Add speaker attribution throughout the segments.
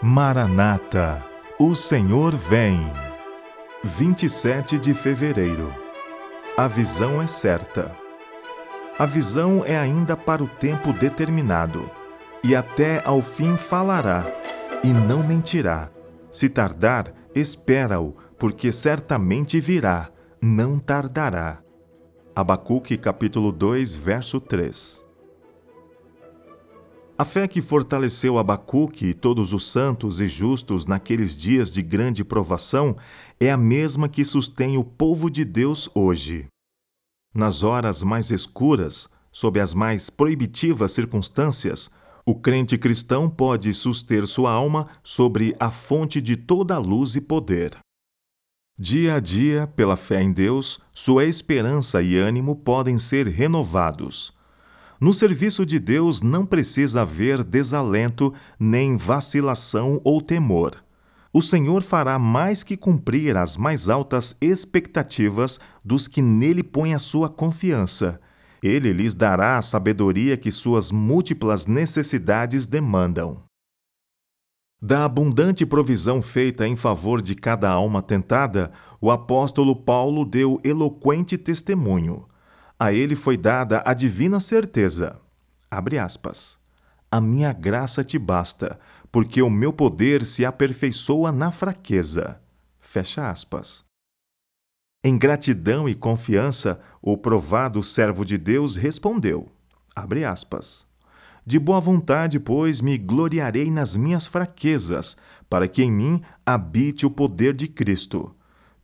Speaker 1: Maranata, o Senhor vem. 27 de fevereiro. A visão é certa. A visão é ainda para o tempo determinado, e até ao fim falará, e não mentirá. Se tardar, espera-o, porque certamente virá, não tardará. Abacuque capítulo 2, verso 3. A fé que fortaleceu Abacuque e todos os santos e justos naqueles dias de grande provação é a mesma que sustém o povo de Deus hoje. Nas horas mais escuras, sob as mais proibitivas circunstâncias, o crente cristão pode suster sua alma sobre a fonte de toda a luz e poder. Dia a dia, pela fé em Deus, sua esperança e ânimo podem ser renovados no serviço de Deus não precisa haver desalento, nem vacilação ou temor. O Senhor fará mais que cumprir as mais altas expectativas dos que nele põem a sua confiança. Ele lhes dará a sabedoria que suas múltiplas necessidades demandam. Da abundante provisão feita em favor de cada alma tentada, o apóstolo Paulo deu eloquente testemunho. A ele foi dada a divina certeza. Abre aspas. A minha graça te basta, porque o meu poder se aperfeiçoa na fraqueza. Fecha aspas. Em gratidão e confiança, o provado servo de Deus respondeu: Abre aspas. De boa vontade, pois, me gloriarei nas minhas fraquezas, para que em mim habite o poder de Cristo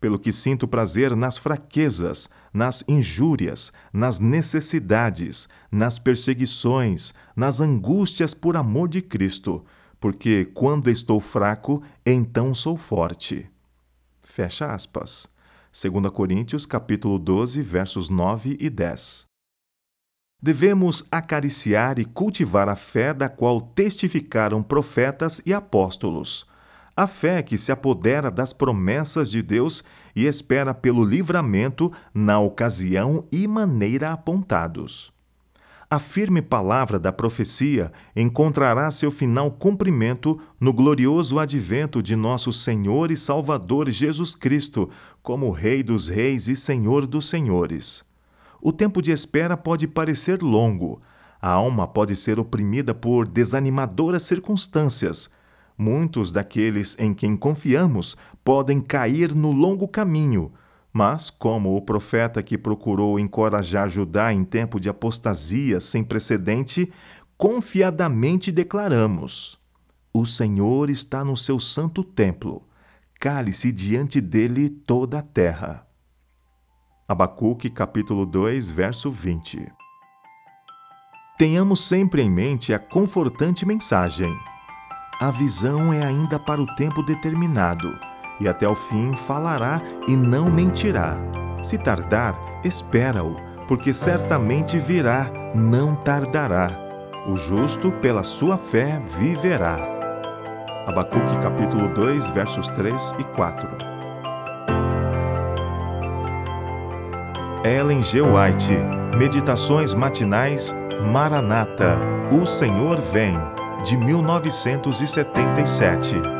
Speaker 1: pelo que sinto prazer nas fraquezas, nas injúrias, nas necessidades, nas perseguições, nas angústias por amor de Cristo, porque quando estou fraco, então sou forte. Fecha aspas. 2 Coríntios capítulo 12, versos 9 e 10. Devemos acariciar e cultivar a fé da qual testificaram profetas e apóstolos a fé que se apodera das promessas de Deus e espera pelo livramento na ocasião e maneira apontados. A firme palavra da profecia encontrará seu final cumprimento no glorioso advento de nosso Senhor e Salvador Jesus Cristo, como Rei dos Reis e Senhor dos Senhores. O tempo de espera pode parecer longo, a alma pode ser oprimida por desanimadoras circunstâncias Muitos daqueles em quem confiamos podem cair no longo caminho, mas, como o profeta que procurou encorajar Judá em tempo de apostasia sem precedente, confiadamente declaramos: O Senhor está no seu santo templo, cale-se diante dele toda a terra. Abacuque capítulo 2, verso 20. Tenhamos sempre em mente a confortante mensagem a visão é ainda para o tempo determinado, e até o fim falará e não mentirá. Se tardar, espera-o, porque certamente virá, não tardará. O justo, pela sua fé, viverá. Abacuque capítulo 2, versos 3 e 4. Ellen G. White, Meditações Matinais, Maranata, O Senhor Vem de 1977.